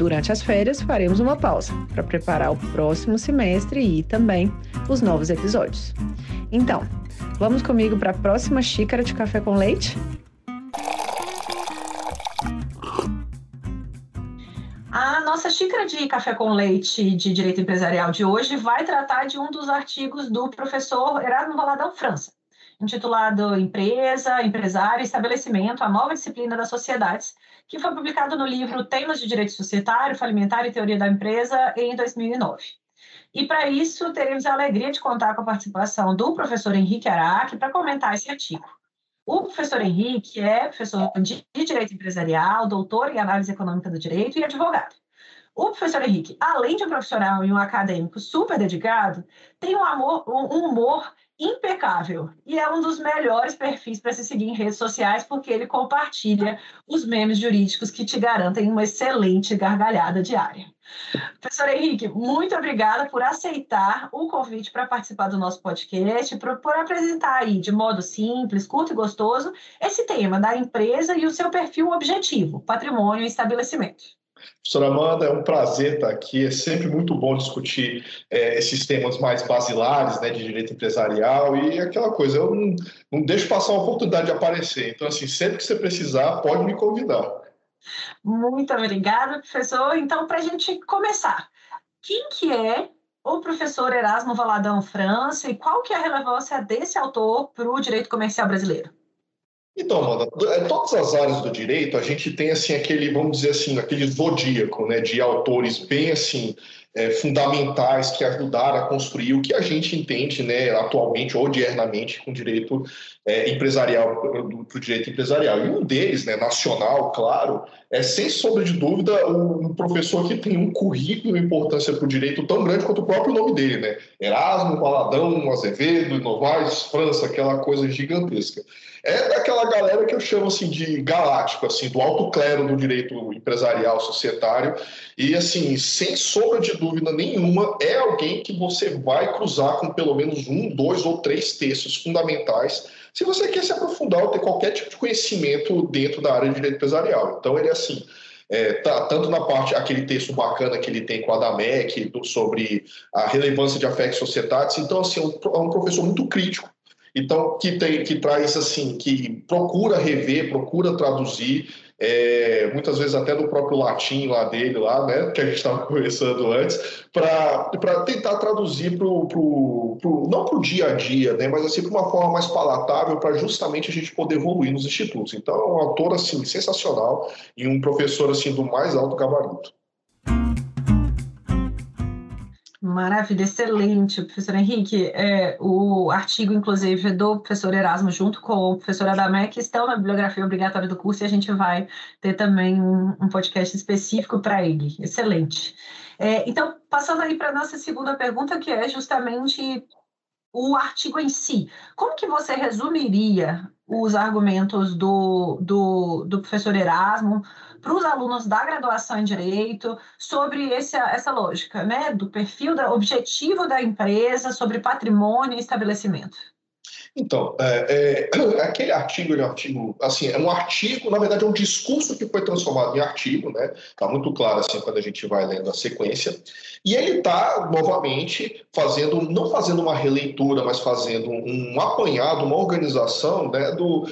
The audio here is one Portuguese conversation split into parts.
Durante as férias, faremos uma pausa para preparar o próximo semestre e também os novos episódios. Então, vamos comigo para a próxima xícara de café com leite? A nossa xícara de café com leite de direito empresarial de hoje vai tratar de um dos artigos do professor Erasmo Valadão França, intitulado Empresa, Empresário e Estabelecimento, a nova disciplina das sociedades, que foi publicado no livro Temas de Direito Societário, Falimentar e Teoria da Empresa, em 2009. E para isso, teremos a alegria de contar com a participação do professor Henrique Araque para comentar esse artigo. O professor Henrique é professor de Direito Empresarial, doutor em Análise Econômica do Direito e advogado. O professor Henrique, além de um profissional e um acadêmico super dedicado, tem um, amor, um humor impecável e é um dos melhores perfis para se seguir em redes sociais porque ele compartilha os memes jurídicos que te garantem uma excelente gargalhada diária. Professor Henrique, muito obrigada por aceitar o convite para participar do nosso podcast, por, por apresentar aí de modo simples, curto e gostoso esse tema da empresa e o seu perfil objetivo, patrimônio e estabelecimento. Professora Amanda, é um prazer estar aqui. É sempre muito bom discutir é, esses temas mais basilares né, de direito empresarial e aquela coisa, eu não, não deixo passar a oportunidade de aparecer. Então, assim, sempre que você precisar, pode me convidar. Muito obrigada, professor. Então, para a gente começar, quem que é o professor Erasmo Valadão França e qual que é a relevância desse autor para o direito comercial brasileiro? Então, Amanda, é, todas as áreas do direito, a gente tem assim aquele, vamos dizer assim, aquele zodíaco, né, de autores bem assim é, fundamentais que ajudaram a construir o que a gente entende, né, atualmente ou diernamente com direito é, empresarial, para o direito empresarial. E um deles, né, nacional, claro, é sem sombra de dúvida um professor que tem um currículo e importância para o direito tão grande quanto o próprio nome dele, né? Erasmo, Valadão, Azevedo, Novaes, França, aquela coisa gigantesca. É daquela galera que eu chamo assim de galáctico, assim, do alto clero do direito empresarial societário, e assim, sem sombra de dúvida nenhuma, é alguém que você vai cruzar com pelo menos um, dois ou três textos fundamentais se você quer se aprofundar ou ter qualquer tipo de conhecimento dentro da área de direito empresarial. Então, ele é assim, é, tá, tanto na parte, aquele texto bacana que ele tem com a Adamec, do, sobre a relevância de afetos societários, então, assim, é um, é um professor muito crítico, então, que, tem, que traz, assim, que procura rever, procura traduzir, é, muitas vezes até do próprio latim lá dele, lá, né, que a gente estava conversando antes, para tentar traduzir para o, não para o dia a dia, né, mas assim, para uma forma mais palatável, para justamente a gente poder evoluir nos institutos. Então, é um autor assim, sensacional e um professor assim, do mais alto gabarito. Maravilha, excelente, professor Henrique. É, o artigo, inclusive, do professor Erasmo, junto com o professor Adamec, estão na bibliografia obrigatória do curso e a gente vai ter também um, um podcast específico para ele. Excelente. É, então, passando aí para a nossa segunda pergunta, que é justamente o artigo em si. Como que você resumiria os argumentos do, do, do professor Erasmo para os alunos da graduação em Direito sobre esse, essa lógica, né? Do perfil, do objetivo da empresa, sobre patrimônio e estabelecimento? Então, é, é, aquele artigo, é um artigo, assim, é um artigo, na verdade é um discurso que foi transformado em artigo, né? Está muito claro assim quando a gente vai lendo a sequência. E ele está novamente fazendo, não fazendo uma releitura, mas fazendo um apanhado, uma organização, né, do,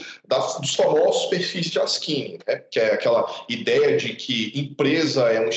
dos famosos perfis de Askin, né? que é aquela ideia de que empresa é um,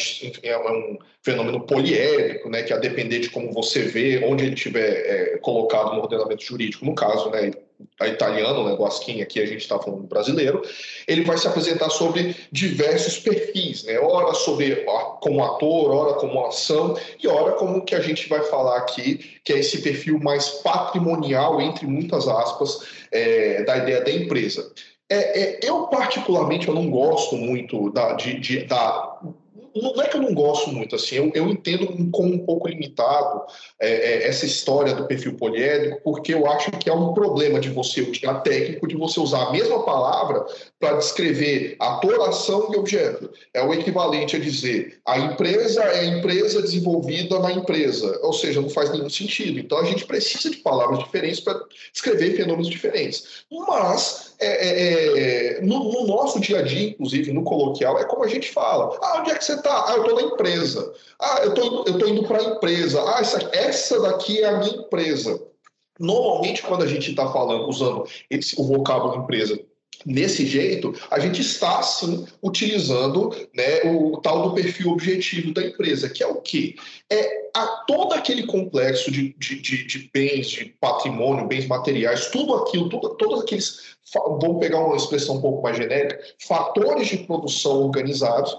é um fenômeno poliédrico, né, que a depender de como você vê, onde ele estiver é, colocado no ordenamento jurídico, no caso, né, a italiano, né, Askin, aqui a gente está falando brasileiro, ele vai se apresentar sobre diversos perfis, né, ora sobre como ator, ora como ação e ora como que a gente vai falar aqui, que é esse perfil mais patrimonial, entre muitas aspas, é, da ideia da empresa. É, é, eu, particularmente, eu não gosto muito da, de, de, da não é que eu não gosto muito, assim, eu, eu entendo como um pouco limitado é, é, essa história do perfil poliédrico, porque eu acho que é um problema de você, a técnico, de você usar a mesma palavra para descrever ator, ação e objeto. É o equivalente a dizer a empresa é a empresa desenvolvida na empresa, ou seja, não faz nenhum sentido. Então a gente precisa de palavras diferentes para descrever fenômenos diferentes. Mas é, é, é, no, no, nosso dia a dia, inclusive no coloquial, é como a gente fala. Ah, onde é que você está? Ah, eu estou na empresa. Ah, eu estou tô indo para a empresa. Ah, essa, essa daqui é a minha empresa. Normalmente, quando a gente está falando, usando esse, o vocábulo empresa Nesse jeito, a gente está sim utilizando né, o tal do perfil objetivo da empresa, que é o quê? É a, todo aquele complexo de, de, de, de bens, de patrimônio, bens materiais, tudo aquilo, tudo, todos aqueles, vamos pegar uma expressão um pouco mais genérica, fatores de produção organizados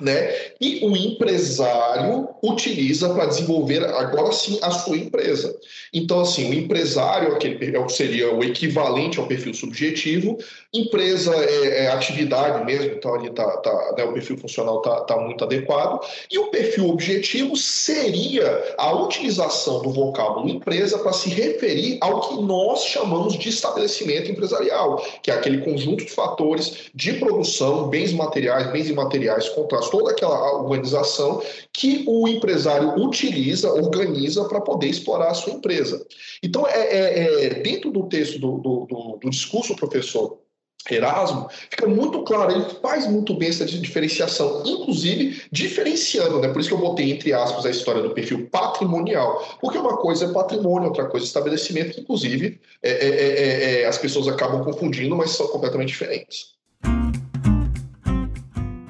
né? E o empresário utiliza para desenvolver agora sim a sua empresa. Então, assim, o empresário aquele é seria o equivalente ao perfil subjetivo, empresa é, é atividade mesmo, então ali tá, tá né, o perfil funcional está tá muito adequado, e o perfil objetivo seria a utilização do vocábulo empresa para se referir ao que nós chamamos de estabelecimento empresarial, que é aquele conjunto de fatores de produção, bens materiais, bens imateriais, contratos toda aquela organização que o empresário utiliza, organiza para poder explorar a sua empresa. Então, é, é, é dentro do texto do, do, do, do discurso professor Erasmo, fica muito claro, ele faz muito bem essa diferenciação, inclusive diferenciando, né? Por isso que eu botei entre aspas a história do perfil patrimonial, porque uma coisa é patrimônio, outra coisa é estabelecimento, que inclusive é, é, é, é as pessoas acabam confundindo, mas são completamente diferentes.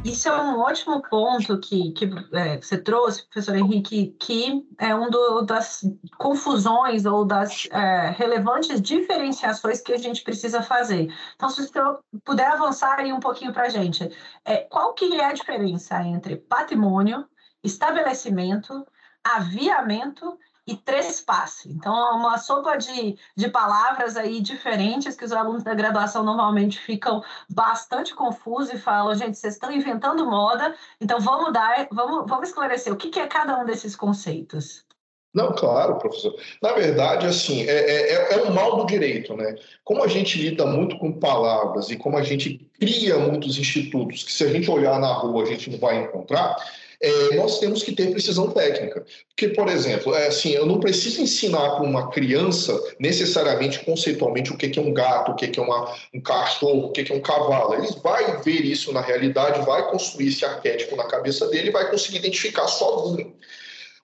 Isso é um ótimo ponto que, que é, você trouxe, professor Henrique, que é um do, das confusões ou das é, relevantes diferenciações que a gente precisa fazer. Então, se você puder avançar aí um pouquinho para a gente, é, qual que é a diferença entre patrimônio, estabelecimento, aviamento e trespasse. Então, é uma sopa de, de palavras aí diferentes que os alunos da graduação normalmente ficam bastante confusos e falam, gente, vocês estão inventando moda, então vamos dar, vamos, vamos esclarecer o que, que é cada um desses conceitos. Não, claro, professor. Na verdade, assim, é, é, é, é um mal do direito, né? Como a gente lida muito com palavras e como a gente cria muitos institutos que se a gente olhar na rua a gente não vai encontrar, é, nós temos que ter precisão técnica. Porque, por exemplo, é, assim, eu não preciso ensinar para uma criança necessariamente, conceitualmente, o que é um gato, o que é uma, um cachorro, o que é um cavalo. Ele vai ver isso na realidade, vai construir esse arquétipo na cabeça dele e vai conseguir identificar sozinho.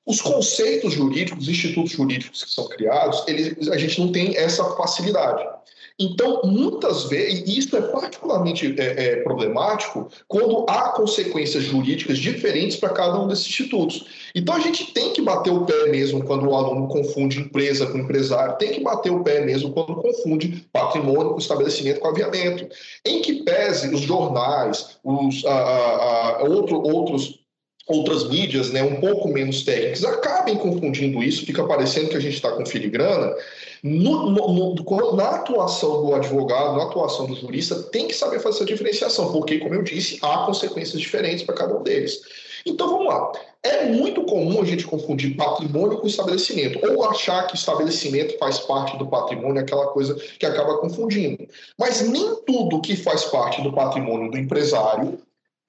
Os conceitos jurídicos, os institutos jurídicos que são criados, eles, a gente não tem essa facilidade. Então, muitas vezes, e isso é particularmente é, é, problemático quando há consequências jurídicas diferentes para cada um desses institutos. Então, a gente tem que bater o pé mesmo quando o aluno confunde empresa com empresário, tem que bater o pé mesmo quando confunde patrimônio com estabelecimento com aviamento. Em que pese os jornais, os, a, a, a, outro, outros outras mídias, né, um pouco menos técnicas, acabem confundindo isso, fica parecendo que a gente está com filigrana. No, no, no, na atuação do advogado, na atuação do jurista, tem que saber fazer essa diferenciação, porque, como eu disse, há consequências diferentes para cada um deles. Então vamos lá. É muito comum a gente confundir patrimônio com estabelecimento, ou achar que estabelecimento faz parte do patrimônio, aquela coisa que acaba confundindo. Mas nem tudo que faz parte do patrimônio do empresário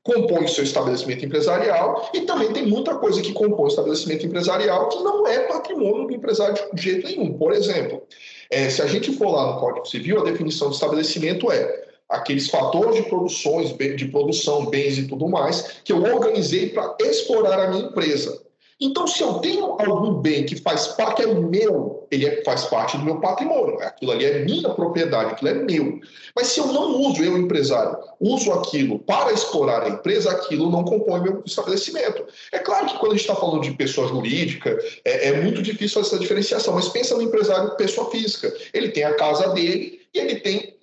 compõe seu estabelecimento empresarial e também tem muita coisa que compõe o estabelecimento empresarial que não é patrimônio do empresário de jeito nenhum. Por exemplo, é, se a gente for lá no Código Civil, a definição de estabelecimento é aqueles fatores de produções, de produção, bens e tudo mais, que eu organizei para explorar a minha empresa. Então, se eu tenho algum bem que faz parte, é meu, ele é, faz parte do meu patrimônio, aquilo ali é minha propriedade, aquilo é meu. Mas se eu não uso, eu empresário, uso aquilo para explorar a empresa, aquilo não compõe meu estabelecimento. É claro que quando a gente está falando de pessoa jurídica, é, é muito difícil essa diferenciação, mas pensa no empresário pessoa física. Ele tem a casa dele e ele tem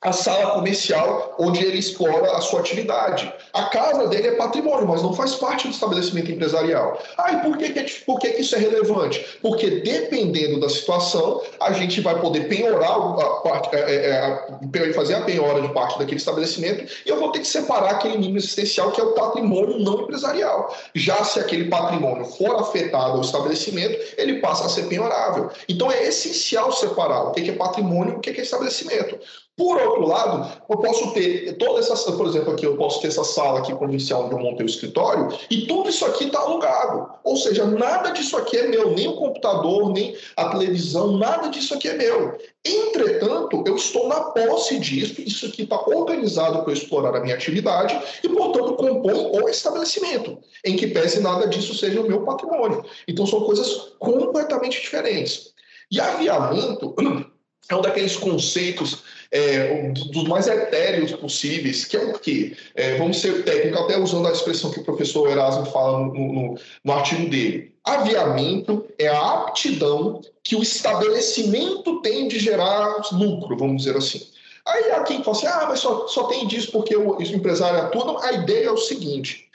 a sala comercial onde ele explora a sua atividade. A casa dele é patrimônio, mas não faz parte do estabelecimento empresarial. Ah, e por que, que, é por que, que isso é relevante? Porque dependendo da situação, a gente vai poder penhorar a parte, é, é, fazer a penhora de parte daquele estabelecimento e eu vou ter que separar aquele nível existencial que é o patrimônio não empresarial. Já se aquele patrimônio for afetado ao estabelecimento, ele passa a ser penhorável. Então é essencial separar o que é patrimônio e o que é estabelecimento. Por outro lado, eu posso ter toda essa, por exemplo, aqui eu posso ter essa sala aqui comercial onde eu montei o escritório e tudo isso aqui está alugado. Ou seja, nada disso aqui é meu, nem o computador, nem a televisão, nada disso aqui é meu. Entretanto, eu estou na posse disso, isso aqui está organizado para explorar a minha atividade e, portanto, compõe o estabelecimento, em que pese nada disso seja o meu patrimônio. Então, são coisas completamente diferentes. E aviamento é um daqueles conceitos é, dos mais etéreos possíveis, que é o quê? É, vamos ser técnico, até usando a expressão que o professor Erasmo fala no, no, no artigo dele. Aviamento é a aptidão que o estabelecimento tem de gerar lucro, vamos dizer assim. Aí há quem fala assim, ah, mas só, só tem disso porque o, empresário atua. Não, a ideia é o seguinte,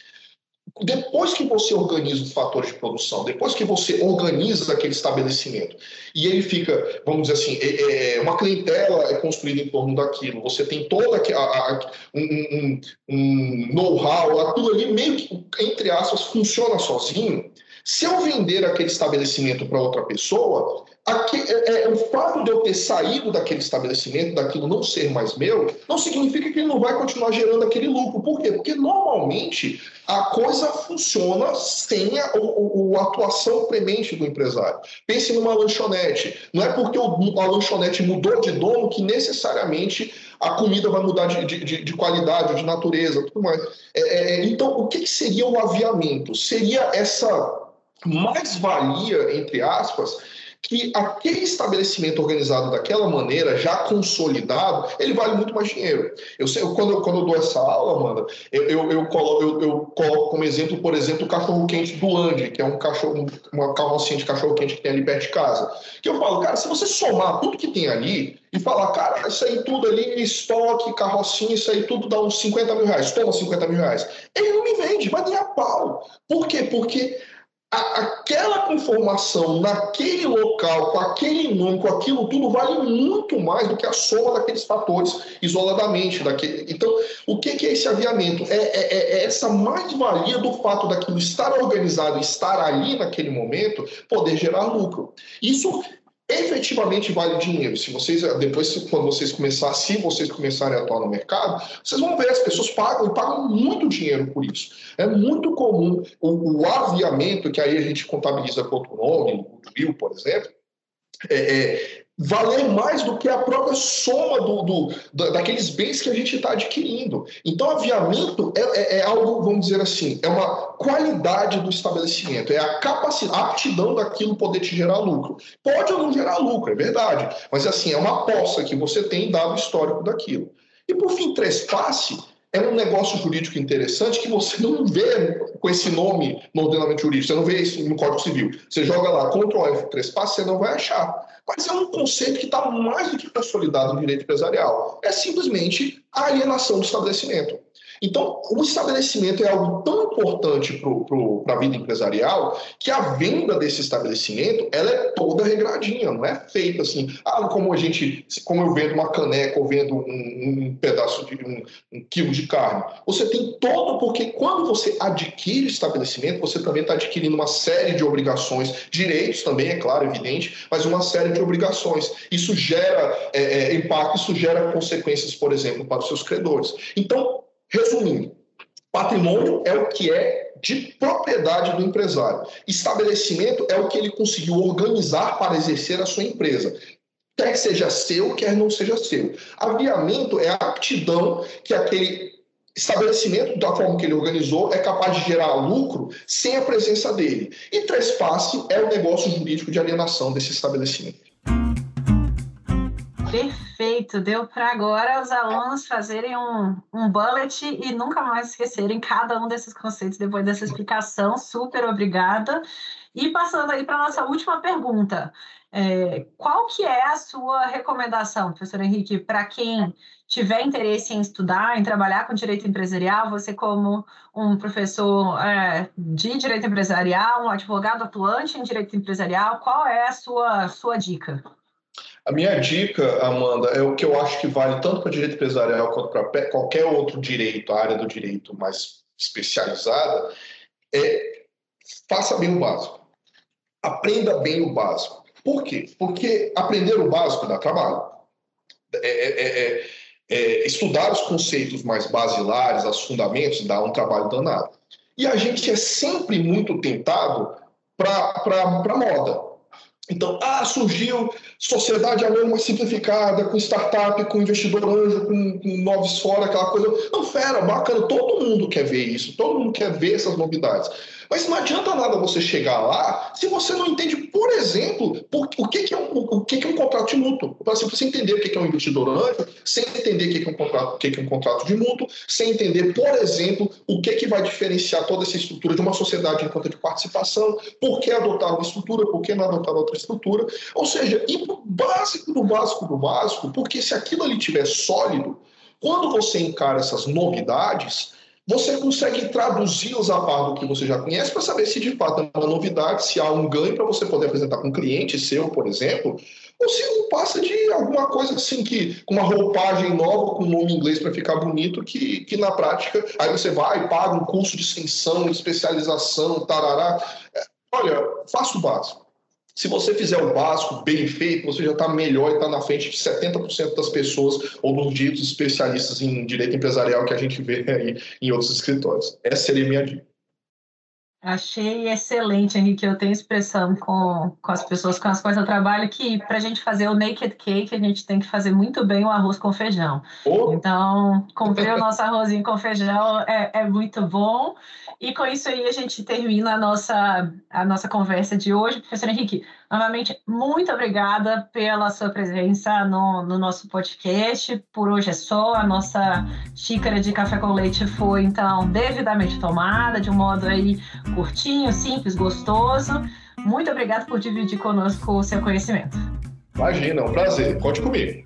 depois que você organiza os fatores de produção, depois que você organiza aquele estabelecimento e ele fica, vamos dizer assim, é, é uma clientela é construída em torno daquilo, você tem toda a, a, um, um, um know-how, aquilo ali meio que, entre aspas, funciona sozinho. Se eu vender aquele estabelecimento para outra pessoa, Aqui, é, é, o fato de eu ter saído daquele estabelecimento, daquilo não ser mais meu, não significa que ele não vai continuar gerando aquele lucro. Por quê? Porque normalmente a coisa funciona sem a, a, a atuação premente do empresário. Pense numa lanchonete. Não é porque o, a lanchonete mudou de dono que necessariamente a comida vai mudar de, de, de qualidade, de natureza, tudo mais. É, é, então, o que seria o aviamento? Seria essa mais-valia, entre aspas, que aquele estabelecimento organizado daquela maneira, já consolidado, ele vale muito mais dinheiro. Eu sei, quando, eu, quando eu dou essa aula, Amanda, eu, eu, eu, coloco, eu, eu coloco como exemplo, por exemplo, o cachorro-quente do Andy, que é um cachorro, uma carrocinha de cachorro-quente que tem ali perto de casa. Que eu falo, cara, se você somar tudo que tem ali e falar, cara, isso aí tudo ali, estoque, carrocinha, isso aí tudo dá uns 50 mil reais, toma 50 mil reais. Ele não me vende, mas nem a pau. Por quê? Porque aquela conformação naquele local, com aquele nome, com aquilo tudo, vale muito mais do que a soma daqueles fatores isoladamente. Daquele... Então, o que é esse aviamento? É, é, é essa mais-valia do fato daquilo estar organizado, estar ali naquele momento, poder gerar lucro. Isso efetivamente vale dinheiro. Se vocês, depois, quando vocês começarem, se vocês começarem a atuar no mercado, vocês vão ver, as pessoas pagam e pagam muito dinheiro por isso. É muito comum o, o aviamento, que aí a gente contabiliza quanto nome, o Will, por exemplo, é, é, valer mais do que a própria soma do, do daqueles bens que a gente está adquirindo. Então, aviamento é, é, é, algo, vamos dizer assim, é uma qualidade do estabelecimento, é a capacidade, a aptidão daquilo poder te gerar lucro. Pode ou não gerar lucro, é verdade, mas assim, é uma aposta que você tem dado histórico daquilo. E por fim, trespasse é um negócio jurídico interessante que você não vê com esse nome no ordenamento jurídico, você não vê isso no Código Civil. Você joga lá Ctrl F trespasse, você não vai achar. Mas é um conceito que está mais do que consolidado no direito empresarial. É simplesmente a alienação do estabelecimento. Então, o estabelecimento é algo tão importante para a vida empresarial que a venda desse estabelecimento ela é toda regradinha, não é feita assim, ah, como a gente, como eu vendo uma caneca ou vendo um, um pedaço de um, um, quilo de carne. Você tem todo, porque quando você adquire estabelecimento, você também está adquirindo uma série de obrigações, direitos também, é claro, evidente, mas uma série de obrigações. Isso gera é, é, impacto, isso gera consequências, por exemplo, para os seus credores. Então, Resumindo, Patrimônio é o que é de propriedade do empresário. Estabelecimento é o que ele conseguiu organizar para exercer a sua empresa. Quer seja seu, quer não seja seu. Aviamento é a aptidão que aquele estabelecimento, da forma que ele organizou, é capaz de gerar lucro sem a presença dele. E trespasse é o negócio jurídico de alienação desse estabelecimento. Perfeito, deu para agora os alunos fazerem um, um bullet e nunca mais esquecerem cada um desses conceitos depois dessa explicação. Super obrigada. E passando aí para a nossa última pergunta. É, qual que é a sua recomendação, professor Henrique, para quem tiver interesse em estudar, em trabalhar com direito empresarial, você como um professor é, de direito empresarial, um advogado atuante em direito empresarial, qual é a sua, sua dica? A minha dica, Amanda, é o que eu acho que vale tanto para direito empresarial quanto para qualquer outro direito, a área do direito mais especializada, é faça bem o básico. Aprenda bem o básico. Por quê? Porque aprender o básico dá trabalho. É, é, é, é estudar os conceitos mais basilares, os fundamentos, dá um trabalho danado. E a gente é sempre muito tentado para moda. Então, ah, surgiu sociedade anônima simplificada, com startup, com investidor anjo, com, com novos fora, aquela coisa. Não, fera, bacana, todo mundo quer ver isso, todo mundo quer ver essas novidades. Mas não adianta nada você chegar lá se você não entende, por exemplo, por, o, que, que, é um, o que, que é um contrato de mútuo. Você precisa entender o que, que é um investidor anjo, sem entender o que, que, é um contrato, o que, que é um contrato de mútuo, sem entender, por exemplo, o que, que vai diferenciar toda essa estrutura de uma sociedade em conta de participação, por que adotar uma estrutura, por que não adotar outra estrutura. Ou seja, para o básico do básico do básico, porque se aquilo ali estiver sólido, quando você encara essas novidades, você consegue traduzi-los a par do que você já conhece para saber se de fato é uma novidade, se há um ganho para você poder apresentar para um cliente seu, por exemplo, ou se não passa de alguma coisa assim que com uma roupagem nova, com um nome inglês para ficar bonito, que, que na prática aí você vai, paga um curso de extensão, especialização, tarará. É, olha, faça o básico. Se você fizer o básico bem feito, você já está melhor e está na frente de 70% das pessoas ou dos ditos especialistas em direito empresarial que a gente vê aí em outros escritórios. Essa seria a minha dica. Achei excelente, Henrique. Eu tenho expressão com, com as pessoas com as quais eu trabalho que para a gente fazer o naked cake, a gente tem que fazer muito bem o arroz com feijão. Oh. Então, comprar o nosso arrozinho com feijão é, é muito bom. E com isso aí a gente termina a nossa, a nossa conversa de hoje. Professor Henrique, novamente, muito obrigada pela sua presença no, no nosso podcast. Por hoje é só. A nossa xícara de café com leite foi, então, devidamente tomada, de um modo aí curtinho, simples, gostoso. Muito obrigada por dividir conosco o seu conhecimento. Imagina, é um prazer. Conte comigo.